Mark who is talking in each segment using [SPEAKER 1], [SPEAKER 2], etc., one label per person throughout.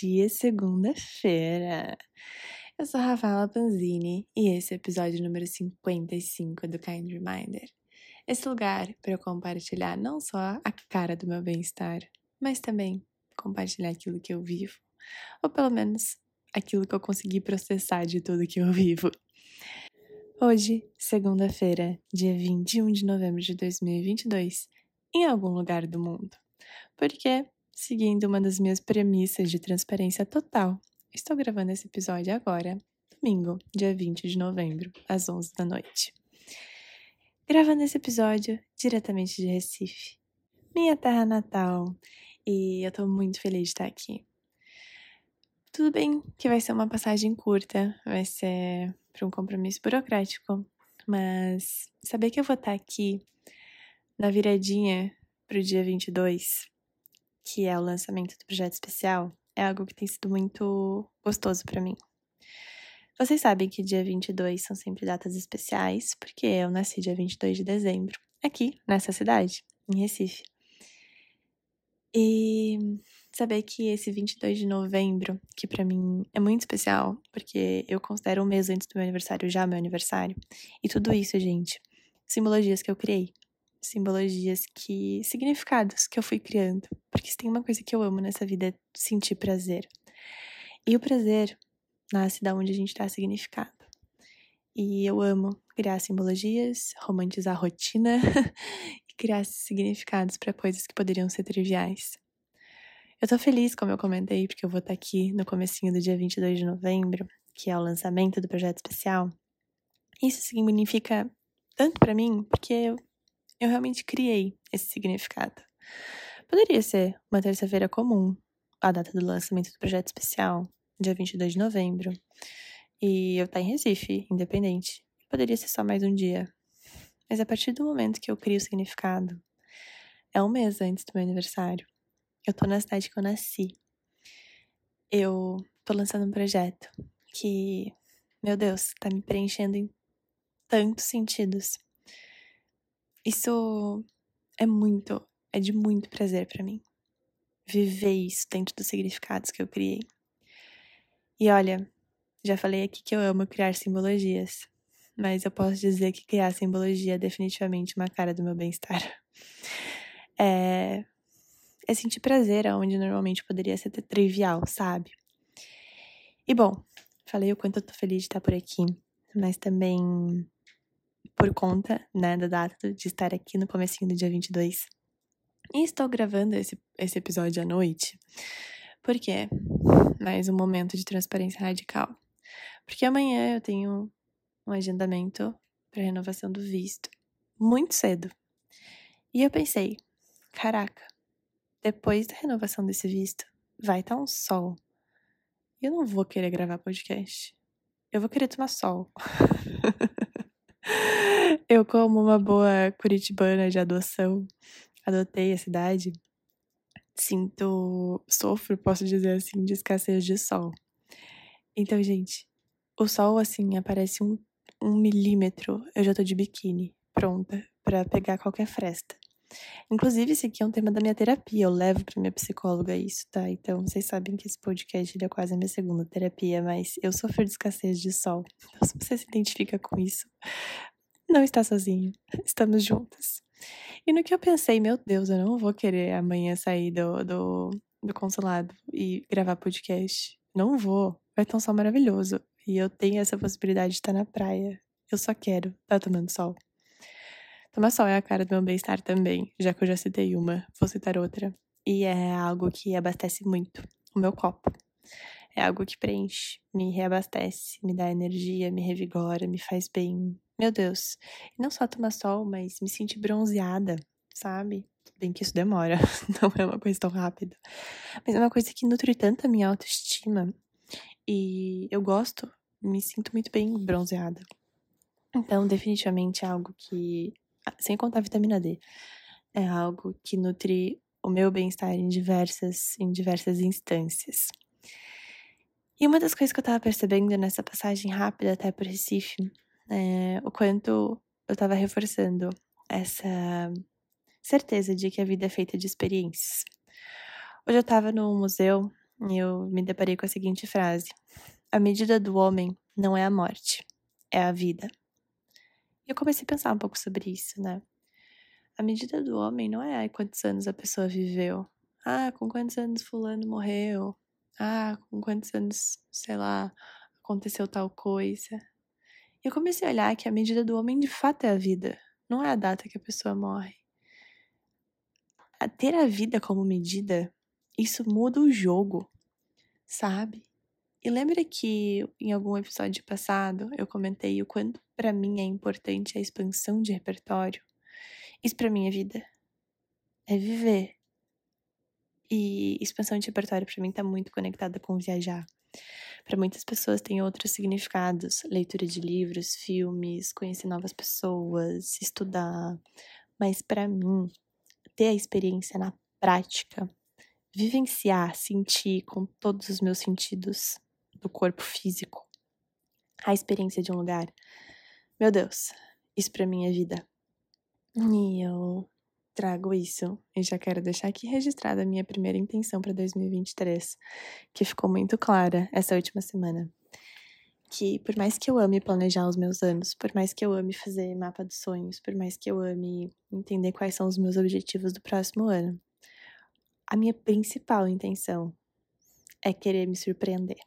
[SPEAKER 1] dia segunda-feira. Eu sou Rafaela Panzini e esse é o episódio número 55 do Kind Reminder. Esse lugar para eu compartilhar não só a cara do meu bem-estar, mas também compartilhar aquilo que eu vivo, ou pelo menos aquilo que eu consegui processar de tudo que eu vivo. Hoje, segunda-feira, dia 21 de novembro de 2022, em algum lugar do mundo. Porque seguindo uma das minhas premissas de transparência total. Estou gravando esse episódio agora, domingo, dia 20 de novembro, às 11 da noite. Gravando esse episódio diretamente de Recife, minha terra natal, e eu tô muito feliz de estar aqui. Tudo bem que vai ser uma passagem curta, vai ser para um compromisso burocrático, mas saber que eu vou estar aqui na viradinha pro dia 22 que é o lançamento do projeto especial, é algo que tem sido muito gostoso para mim. Vocês sabem que dia 22 são sempre datas especiais, porque eu nasci dia 22 de dezembro, aqui nessa cidade, em Recife. E saber que esse 22 de novembro, que para mim é muito especial, porque eu considero um mês antes do meu aniversário já meu aniversário, e tudo isso, gente, simbologias que eu criei simbologias que. significados que eu fui criando. Porque se tem uma coisa que eu amo nessa vida é sentir prazer. E o prazer nasce da onde a gente dá significado. E eu amo criar simbologias, romantizar a rotina e criar significados para coisas que poderiam ser triviais. Eu tô feliz, como eu comentei, porque eu vou estar tá aqui no comecinho do dia 22 de novembro, que é o lançamento do projeto especial. Isso significa tanto para mim, porque eu eu realmente criei esse significado. Poderia ser uma terça-feira comum, a data do lançamento do projeto especial, dia 22 de novembro, e eu estar tá em Recife, independente. Poderia ser só mais um dia. Mas a partir do momento que eu crio o significado, é um mês antes do meu aniversário. Eu tô na cidade que eu nasci. Eu tô lançando um projeto que, meu Deus, tá me preenchendo em tantos sentidos. Isso é muito, é de muito prazer para mim. Viver isso dentro dos significados que eu criei. E olha, já falei aqui que eu amo criar simbologias, mas eu posso dizer que criar simbologia é definitivamente uma cara do meu bem-estar. É, é sentir prazer onde normalmente poderia ser trivial, sabe? E bom, falei o quanto eu tô feliz de estar por aqui, mas também por conta, né, da data de estar aqui no comecinho do dia 22. E estou gravando esse, esse episódio à noite, porque mais um momento de transparência radical. Porque amanhã eu tenho um agendamento para renovação do visto, muito cedo. E eu pensei, caraca, depois da renovação desse visto, vai estar tá um sol. Eu não vou querer gravar podcast. Eu vou querer tomar sol. Eu, como uma boa curitibana de adoção, adotei a cidade, sinto, sofro, posso dizer assim, de escassez de sol. Então, gente, o sol, assim, aparece um, um milímetro, eu já tô de biquíni, pronta para pegar qualquer fresta. Inclusive, esse aqui é um tema da minha terapia. Eu levo pra minha psicóloga isso, tá? Então, vocês sabem que esse podcast é quase a minha segunda terapia, mas eu sofro de escassez de sol. Então, se você se identifica com isso, não está sozinho. Estamos juntas. E no que eu pensei, meu Deus, eu não vou querer amanhã sair do, do, do consulado e gravar podcast. Não vou. Vai ter um sol maravilhoso. E eu tenho essa possibilidade de estar na praia. Eu só quero estar tomando sol. Tomar sol é a cara do meu bem-estar também, já que eu já citei uma, vou citar outra. E é algo que abastece muito o meu copo. É algo que preenche, me reabastece, me dá energia, me revigora, me faz bem. Meu Deus. Não só tomar sol, mas me sentir bronzeada, sabe? Bem que isso demora, não é uma coisa tão rápida. Mas é uma coisa que nutre tanto a minha autoestima. E eu gosto, me sinto muito bem bronzeada. Então, definitivamente é algo que sem contar a vitamina D. É algo que nutre o meu bem-estar em diversas, em diversas instâncias. E uma das coisas que eu tava percebendo nessa passagem rápida até por Recife é o quanto eu tava reforçando essa certeza de que a vida é feita de experiências. Hoje eu tava no museu eu me deparei com a seguinte frase: A medida do homem não é a morte, é a vida. E eu comecei a pensar um pouco sobre isso, né? A medida do homem não é quantos anos a pessoa viveu. Ah, com quantos anos fulano morreu. Ah, com quantos anos, sei lá, aconteceu tal coisa. E eu comecei a olhar que a medida do homem de fato é a vida, não é a data que a pessoa morre. A ter a vida como medida, isso muda o jogo, sabe? E lembra que em algum episódio passado eu comentei o quanto para mim é importante a expansão de repertório? Isso para mim é vida. É viver. E expansão de repertório para mim tá muito conectada com viajar. Para muitas pessoas tem outros significados, leitura de livros, filmes, conhecer novas pessoas, estudar. Mas para mim, ter a experiência na prática, vivenciar, sentir com todos os meus sentidos do corpo físico, a experiência de um lugar. Meu Deus, isso para mim é vida. E eu trago isso e já quero deixar aqui registrada a minha primeira intenção para 2023, que ficou muito clara essa última semana. Que por mais que eu ame planejar os meus anos, por mais que eu ame fazer mapa dos sonhos, por mais que eu ame entender quais são os meus objetivos do próximo ano, a minha principal intenção é querer me surpreender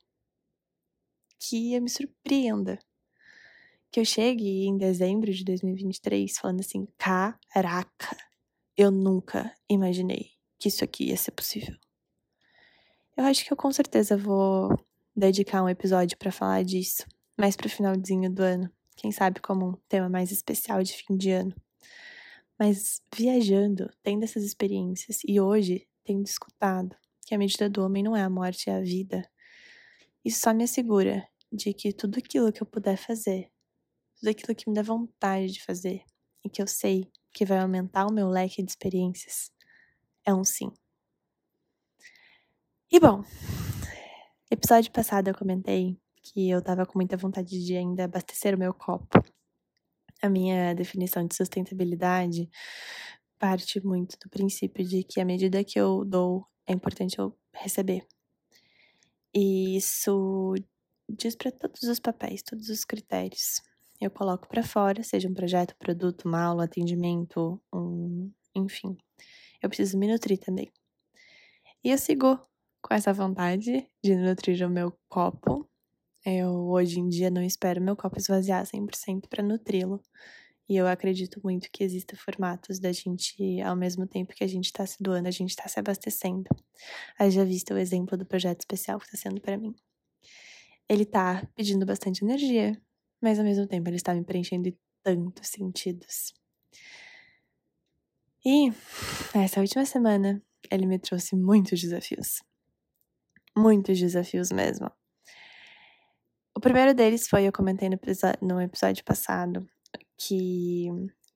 [SPEAKER 1] que eu me surpreenda. Que eu chegue em dezembro de 2023 falando assim: caraca, eu nunca imaginei que isso aqui ia ser possível. Eu acho que eu com certeza vou dedicar um episódio para falar disso, mais pro finalzinho do ano. Quem sabe como um tema mais especial de fim de ano. Mas viajando, tendo essas experiências e hoje tendo escutado que a medida do homem não é a morte, é a vida, isso só me assegura de que tudo aquilo que eu puder fazer, tudo aquilo que me dá vontade de fazer e que eu sei que vai aumentar o meu leque de experiências, é um sim. E bom, episódio passado eu comentei que eu tava com muita vontade de ainda abastecer o meu copo. A minha definição de sustentabilidade parte muito do princípio de que à medida que eu dou, é importante eu receber. E isso diz para todos os papéis, todos os critérios. Eu coloco para fora, seja um projeto, produto, uma aula, atendimento, um, enfim. Eu preciso me nutrir também. E eu sigo com essa vontade de nutrir o meu copo. Eu hoje em dia não espero meu copo esvaziar 100% para nutri-lo. E eu acredito muito que existam formatos da gente, ao mesmo tempo que a gente está se doando, a gente está se abastecendo. já visto o exemplo do projeto especial que está sendo para mim ele tá pedindo bastante energia, mas ao mesmo tempo ele está me preenchendo de tantos sentidos. E essa última semana ele me trouxe muitos desafios. Muitos desafios mesmo. O primeiro deles foi, eu comentei no, no episódio passado, que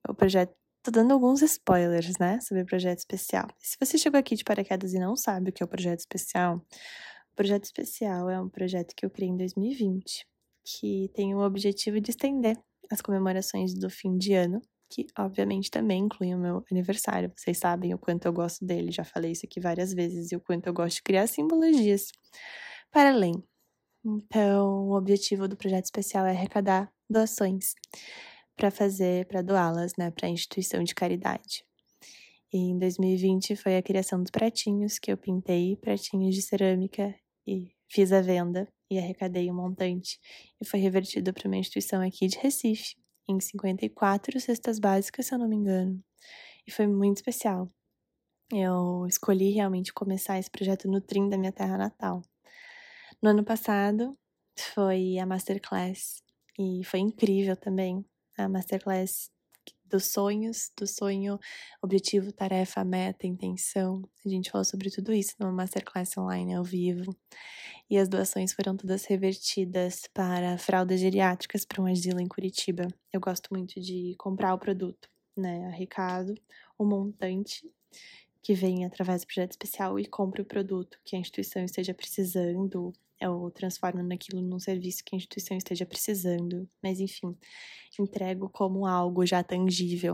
[SPEAKER 1] o projeto. Tô dando alguns spoilers, né? Sobre o projeto especial. Se você chegou aqui de paraquedas e não sabe o que é o projeto especial, o projeto especial é um projeto que eu criei em 2020, que tem o objetivo de estender as comemorações do fim de ano, que obviamente também inclui o meu aniversário. Vocês sabem o quanto eu gosto dele, já falei isso aqui várias vezes, e o quanto eu gosto de criar simbologias para além. Então, o objetivo do projeto especial é arrecadar doações para fazer, para doá-las, né, para a instituição de caridade. E em 2020 foi a criação dos pratinhos que eu pintei, pratinhos de cerâmica e fiz a venda e arrecadei um montante e foi revertido para uma instituição aqui de Recife, em 54 cestas básicas, se eu não me engano. E foi muito especial. Eu escolhi realmente começar esse projeto no trim da minha terra natal. No ano passado foi a masterclass e foi incrível também. A masterclass dos sonhos, do sonho, objetivo, tarefa, meta, intenção. A gente falou sobre tudo isso numa masterclass online ao vivo. E as doações foram todas revertidas para fraldas geriátricas para um asilo em Curitiba. Eu gosto muito de comprar o produto, né? Arrecado o montante que vem através do projeto especial e compre o produto que a instituição esteja precisando, ou transformo naquilo num serviço que a instituição esteja precisando, mas enfim, entrego como algo já tangível.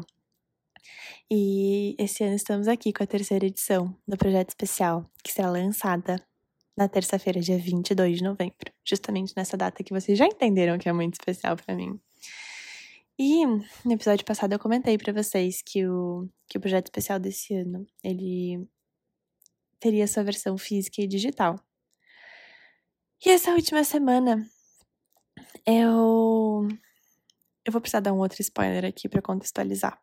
[SPEAKER 1] E esse ano estamos aqui com a terceira edição do projeto especial, que será lançada na terça-feira, dia 22 de novembro, justamente nessa data que vocês já entenderam que é muito especial para mim. E no episódio passado eu comentei para vocês que o, que o projeto especial desse ano, ele teria sua versão física e digital. E essa última semana eu eu vou precisar dar um outro spoiler aqui para contextualizar.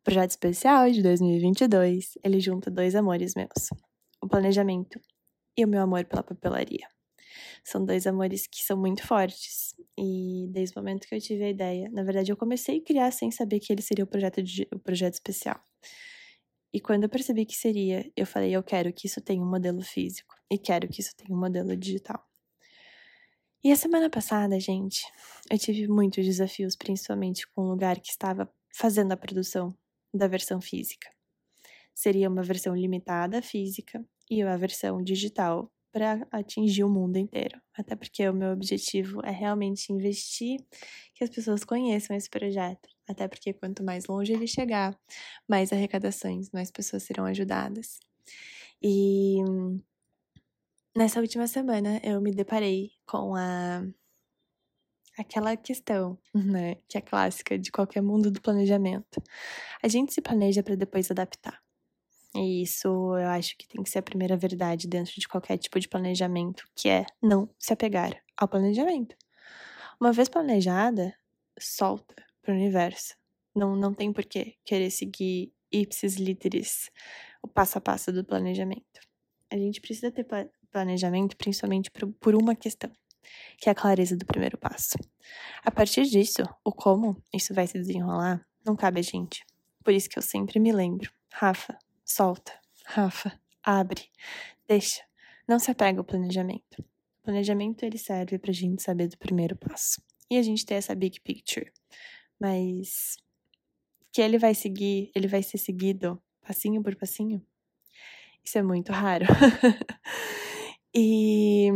[SPEAKER 1] O projeto especial de 2022, ele junta dois amores meus: o planejamento e o meu amor pela papelaria. São dois amores que são muito fortes. E desde o momento que eu tive a ideia, na verdade eu comecei a criar sem saber que ele seria o projeto, de, o projeto especial. E quando eu percebi que seria, eu falei, eu quero que isso tenha um modelo físico e quero que isso tenha um modelo digital. E a semana passada, gente, eu tive muitos desafios, principalmente com o lugar que estava fazendo a produção da versão física. Seria uma versão limitada física e a versão digital para atingir o mundo inteiro. Até porque o meu objetivo é realmente investir que as pessoas conheçam esse projeto. Até porque quanto mais longe ele chegar, mais arrecadações, mais pessoas serão ajudadas. E nessa última semana eu me deparei com a aquela questão, né, que é clássica de qualquer mundo do planejamento. A gente se planeja para depois adaptar. E isso eu acho que tem que ser a primeira verdade dentro de qualquer tipo de planejamento, que é não se apegar ao planejamento. Uma vez planejada, solta para o universo. Não, não tem por que querer seguir ipsis literis, o passo a passo do planejamento. A gente precisa ter planejamento principalmente por, uma questão, que é a clareza do primeiro passo. A partir disso, o como isso vai se desenrolar não cabe a gente. Por isso que eu sempre me lembro, Rafa, solta, Rafa, abre, deixa. Não se apega ao planejamento. O planejamento ele serve pra gente saber do primeiro passo. E a gente ter essa big picture. Mas que ele vai seguir, ele vai ser seguido passinho por passinho. Isso é muito raro. e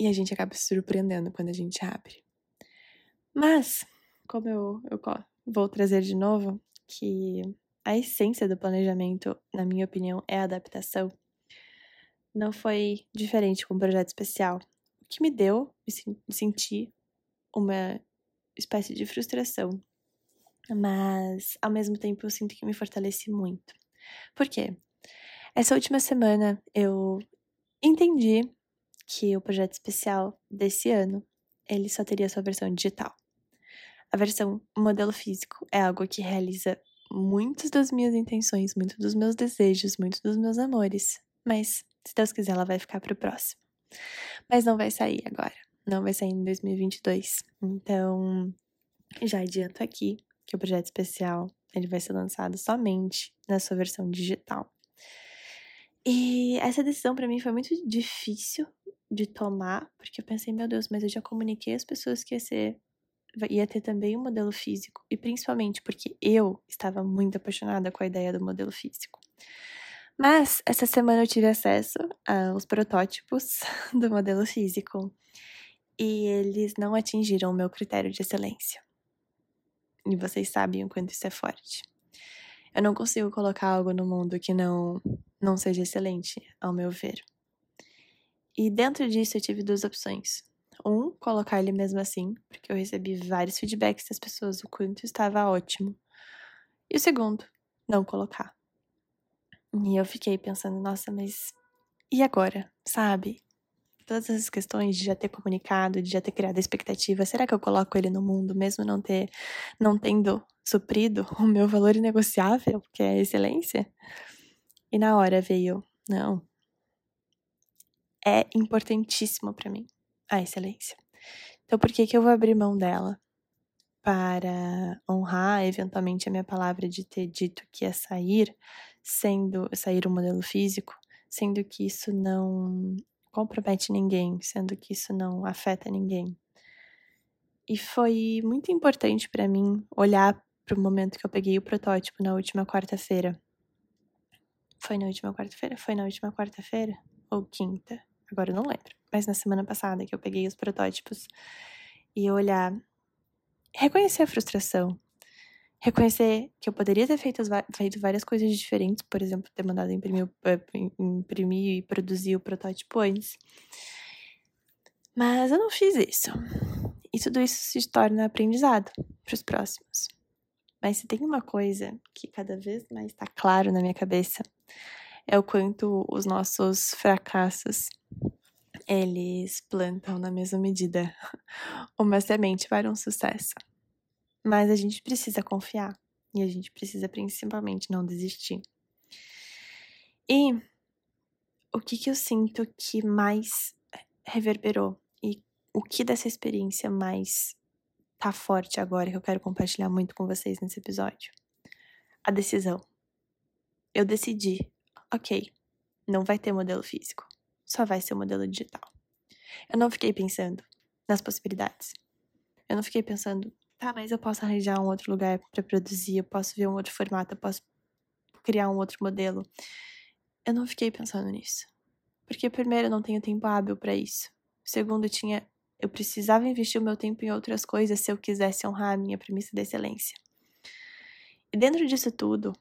[SPEAKER 1] e a gente acaba se surpreendendo quando a gente abre. Mas, como eu, eu vou trazer de novo, que a essência do planejamento, na minha opinião, é a adaptação. Não foi diferente com o projeto especial. O que me deu me sentir uma espécie de frustração. Mas, ao mesmo tempo, eu sinto que me fortaleci muito. Por quê? Essa última semana eu entendi que o projeto especial desse ano ele só teria sua versão digital. A versão modelo físico é algo que realiza muitas das minhas intenções, muitos dos meus desejos, muitos dos meus amores. Mas, se Deus quiser, ela vai ficar pro próximo. Mas não vai sair agora. Não vai sair em 2022. Então, já adianto aqui que o projeto especial ele vai ser lançado somente na sua versão digital. E essa decisão para mim foi muito difícil de tomar, porque eu pensei, meu Deus, mas eu já comuniquei às pessoas que ia ser ia ter também um modelo físico, e principalmente porque eu estava muito apaixonada com a ideia do modelo físico. Mas essa semana eu tive acesso aos protótipos do modelo físico e eles não atingiram o meu critério de excelência. E vocês sabem o quanto isso é forte. Eu não consigo colocar algo no mundo que não não seja excelente, ao meu ver. E dentro disso eu tive duas opções. Um, colocar ele mesmo assim, porque eu recebi vários feedbacks das pessoas o quanto estava ótimo. E o segundo, não colocar. E eu fiquei pensando, nossa, mas e agora? Sabe? Todas essas questões de já ter comunicado, de já ter criado a expectativa, será que eu coloco ele no mundo mesmo não ter não tendo suprido o meu valor inegociável, que é a excelência? E na hora veio, não. É importantíssimo para mim a excelência. Então, por que, que eu vou abrir mão dela? Para honrar eventualmente a minha palavra de ter dito que ia sair, sendo sair o modelo físico, sendo que isso não compromete ninguém, sendo que isso não afeta ninguém. E foi muito importante para mim olhar para o momento que eu peguei o protótipo na última quarta-feira. Foi na última quarta-feira? Foi na última quarta-feira? Ou quinta? Agora eu não lembro mas na semana passada que eu peguei os protótipos e olhar, reconhecer a frustração reconhecer que eu poderia ter feito, feito várias coisas diferentes, por exemplo, ter mandado imprimir, eh, imprimir e produzir o protótipo antes. Mas eu não fiz isso. E tudo isso se torna aprendizado para os próximos. Mas se tem uma coisa que cada vez mais está claro na minha cabeça, é o quanto os nossos fracassos eles plantam na mesma medida uma semente para um sucesso. Mas a gente precisa confiar e a gente precisa principalmente não desistir. E o que, que eu sinto que mais reverberou e o que dessa experiência mais tá forte agora que eu quero compartilhar muito com vocês nesse episódio? A decisão. Eu decidi, ok, não vai ter modelo físico, só vai ser o modelo digital. Eu não fiquei pensando nas possibilidades. Eu não fiquei pensando, tá, mas eu posso arranjar um outro lugar para produzir, eu posso ver um outro formato, eu posso criar um outro modelo. Eu não fiquei pensando nisso. Porque primeiro eu não tenho tempo hábil para isso. Segundo, eu tinha eu precisava investir o meu tempo em outras coisas se eu quisesse honrar a minha premissa de excelência. E dentro disso tudo,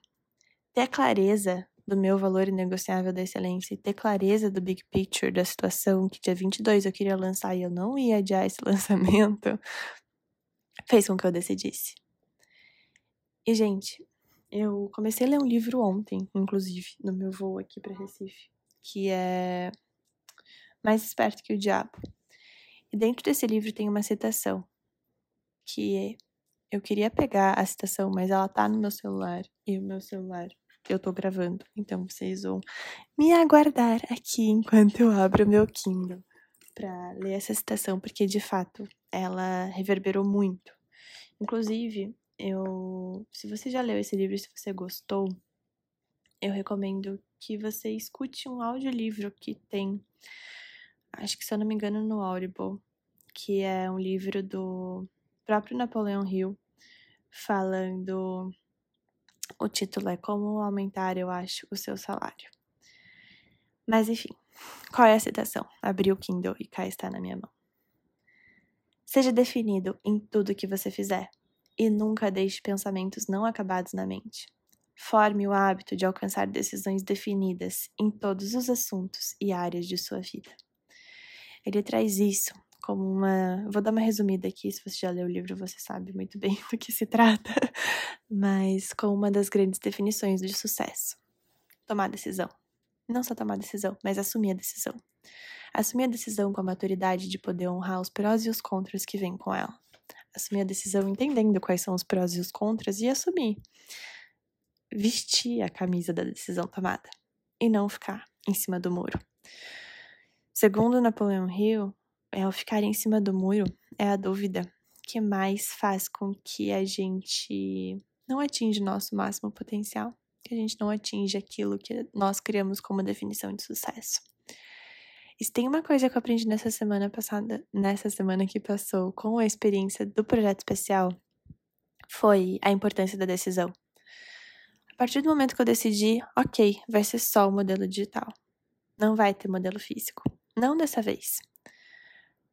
[SPEAKER 1] ter clareza do meu valor inegociável da excelência e ter clareza do big picture da situação, que dia 22 eu queria lançar e eu não ia adiar esse lançamento, fez com que eu decidisse. E, gente, eu comecei a ler um livro ontem, inclusive, no meu voo aqui para Recife, que é Mais Esperto que o Diabo. E dentro desse livro tem uma citação, que eu queria pegar a citação, mas ela tá no meu celular, e o meu celular eu tô gravando, então vocês vão me aguardar aqui enquanto eu abro meu Kindle para ler essa citação, porque de fato ela reverberou muito Inclusive, eu, se você já leu esse livro, se você gostou, eu recomendo que você escute um audiolivro que tem, acho que se eu não me engano, no Audible, que é um livro do próprio Napoleão Hill, falando. O título é Como Aumentar, eu acho, o seu salário. Mas enfim, qual é a citação? Abri o Kindle e cá está na minha mão. Seja definido em tudo que você fizer e nunca deixe pensamentos não acabados na mente. Forme o hábito de alcançar decisões definidas em todos os assuntos e áreas de sua vida. Ele traz isso como uma. Vou dar uma resumida aqui, se você já leu o livro, você sabe muito bem do que se trata, mas com uma das grandes definições de sucesso: tomar decisão. Não só tomar decisão, mas assumir a decisão. Assumir a decisão com a maturidade de poder honrar os prós e os contras que vêm com ela. Assumir a decisão entendendo quais são os prós e os contras e assumir. Vestir a camisa da decisão tomada e não ficar em cima do muro. Segundo Napoleão Hill, é o ficar em cima do muro é a dúvida que mais faz com que a gente não atinja o nosso máximo potencial, que a gente não atinja aquilo que nós criamos como definição de sucesso. E se tem uma coisa que eu aprendi nessa semana passada, nessa semana que passou, com a experiência do projeto especial, foi a importância da decisão. A partir do momento que eu decidi, ok, vai ser só o modelo digital. Não vai ter modelo físico. Não dessa vez.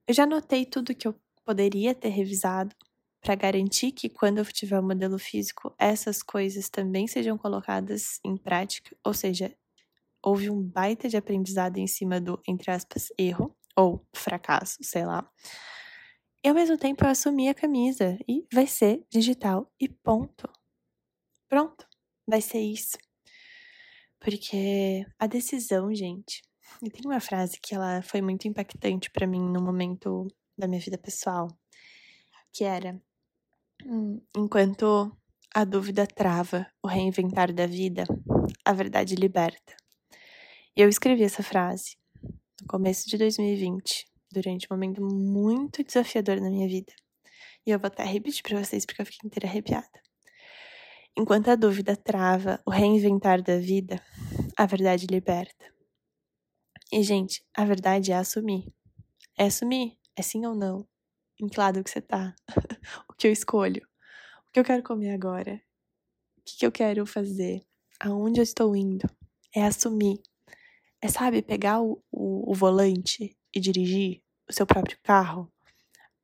[SPEAKER 1] Eu já anotei tudo que eu poderia ter revisado para garantir que quando eu tiver o modelo físico, essas coisas também sejam colocadas em prática, ou seja, houve um baita de aprendizado em cima do, entre aspas, erro ou fracasso, sei lá. E ao mesmo tempo eu assumi a camisa e vai ser digital e ponto. Pronto, vai ser isso. Porque a decisão, gente, e tem uma frase que ela foi muito impactante para mim no momento da minha vida pessoal, que era: hum, enquanto a dúvida trava o reinventar da vida, a verdade liberta. Eu escrevi essa frase no começo de 2020, durante um momento muito desafiador na minha vida. E eu vou até repetir para vocês porque eu fiquei inteira arrepiada. Enquanto a dúvida trava o reinventar da vida, a verdade liberta. E, gente, a verdade é assumir. É assumir. É sim ou não. Em que lado que você tá? o que eu escolho? O que eu quero comer agora? O que, que eu quero fazer? Aonde eu estou indo? É assumir. É, sabe, pegar o, o, o volante e dirigir o seu próprio carro.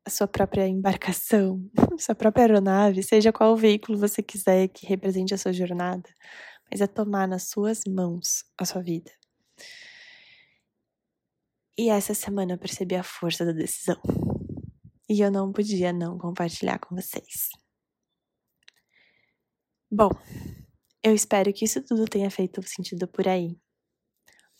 [SPEAKER 1] a sua própria embarcação, sua própria aeronave, seja qual veículo você quiser que represente a sua jornada, mas é tomar nas suas mãos a sua vida. E essa semana eu percebi a força da decisão. E eu não podia não compartilhar com vocês. Bom, eu espero que isso tudo tenha feito sentido por aí.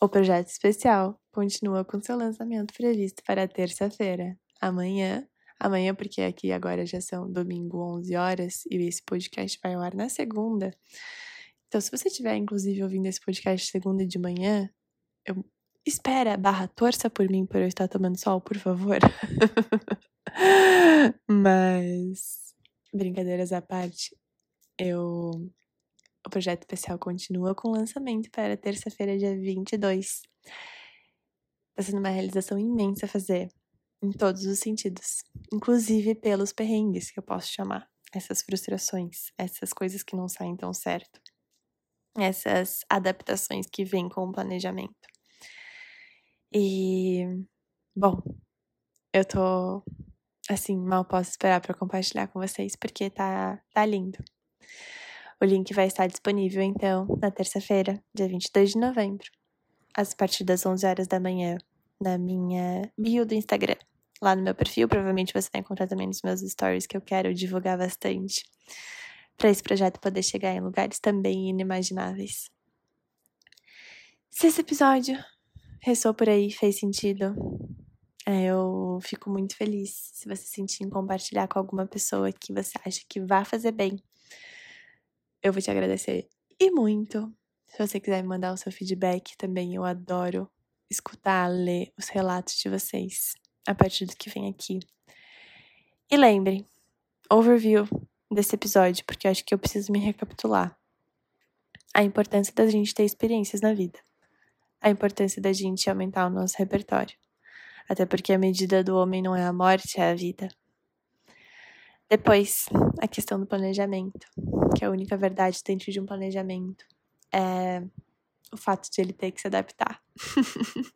[SPEAKER 1] O projeto especial continua com seu lançamento previsto para terça-feira, amanhã. Amanhã, porque aqui agora já são domingo 11 horas e esse podcast vai ao ar na segunda. Então, se você estiver, inclusive, ouvindo esse podcast segunda de manhã, eu espera, barra, torça por mim por eu estar tomando sol, por favor. Mas, brincadeiras à parte, eu o projeto especial continua com lançamento para terça-feira, dia 22. Está sendo uma realização imensa fazer, em todos os sentidos, inclusive pelos perrengues, que eu posso chamar, essas frustrações, essas coisas que não saem tão certo, essas adaptações que vêm com o planejamento. E, bom, eu tô, assim, mal posso esperar para compartilhar com vocês, porque tá, tá lindo. O link vai estar disponível, então, na terça-feira, dia 22 de novembro, a partir das 11 horas da manhã, na minha bio do Instagram. Lá no meu perfil, provavelmente você vai encontrar também nos meus stories, que eu quero divulgar bastante, para esse projeto poder chegar em lugares também inimagináveis. Se esse episódio ressoou por aí, fez sentido, é, eu fico muito feliz se você sentir em compartilhar com alguma pessoa que você acha que vai fazer bem eu vou te agradecer e muito. Se você quiser me mandar o seu feedback também, eu adoro escutar, ler os relatos de vocês a partir do que vem aqui. E lembre, overview desse episódio, porque eu acho que eu preciso me recapitular. A importância da gente ter experiências na vida. A importância da gente aumentar o nosso repertório. Até porque a medida do homem não é a morte, é a vida. Depois, a questão do planejamento, que é a única verdade dentro de um planejamento é o fato de ele ter que se adaptar.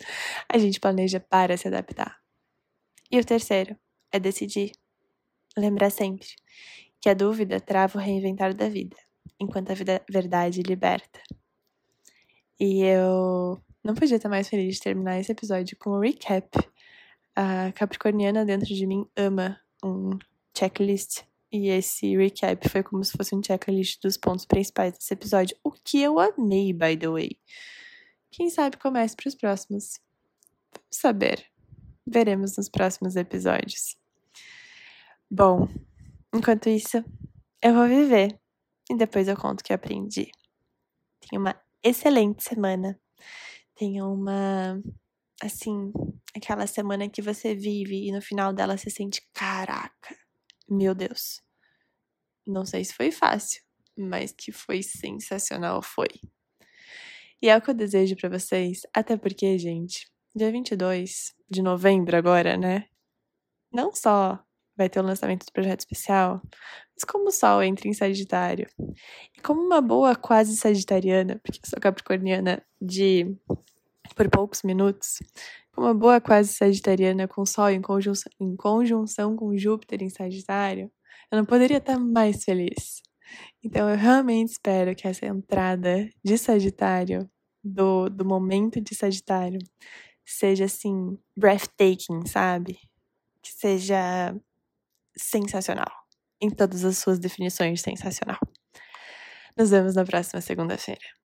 [SPEAKER 1] a gente planeja para se adaptar. E o terceiro é decidir. Lembrar sempre que a dúvida trava o reinventar da vida, enquanto a vida, verdade liberta. E eu não podia estar mais feliz de terminar esse episódio com um recap. A Capricorniana dentro de mim ama um checklist. E esse recap foi como se fosse um checklist dos pontos principais desse episódio, o que eu amei, by the way. Quem sabe comece para os próximos. Vamos saber. Veremos nos próximos episódios. Bom, enquanto isso, eu vou viver e depois eu conto o que aprendi. Tenha uma excelente semana. Tenha uma assim, aquela semana que você vive e no final dela você sente, caraca, meu Deus. Não sei se foi fácil, mas que foi sensacional foi. E é o que eu desejo para vocês, até porque, gente, dia 22 de novembro agora, né? Não só vai ter o lançamento do projeto especial, mas como o Sol entra em Sagitário. E como uma boa quase sagitariana, porque eu sou capricorniana de por poucos minutos, uma boa quase sagitariana com Sol em conjunção, em conjunção com Júpiter em Sagitário, eu não poderia estar mais feliz. Então eu realmente espero que essa entrada de Sagitário, do, do momento de Sagitário, seja assim, breathtaking, sabe? Que seja sensacional. Em todas as suas definições de sensacional. Nos vemos na próxima segunda-feira.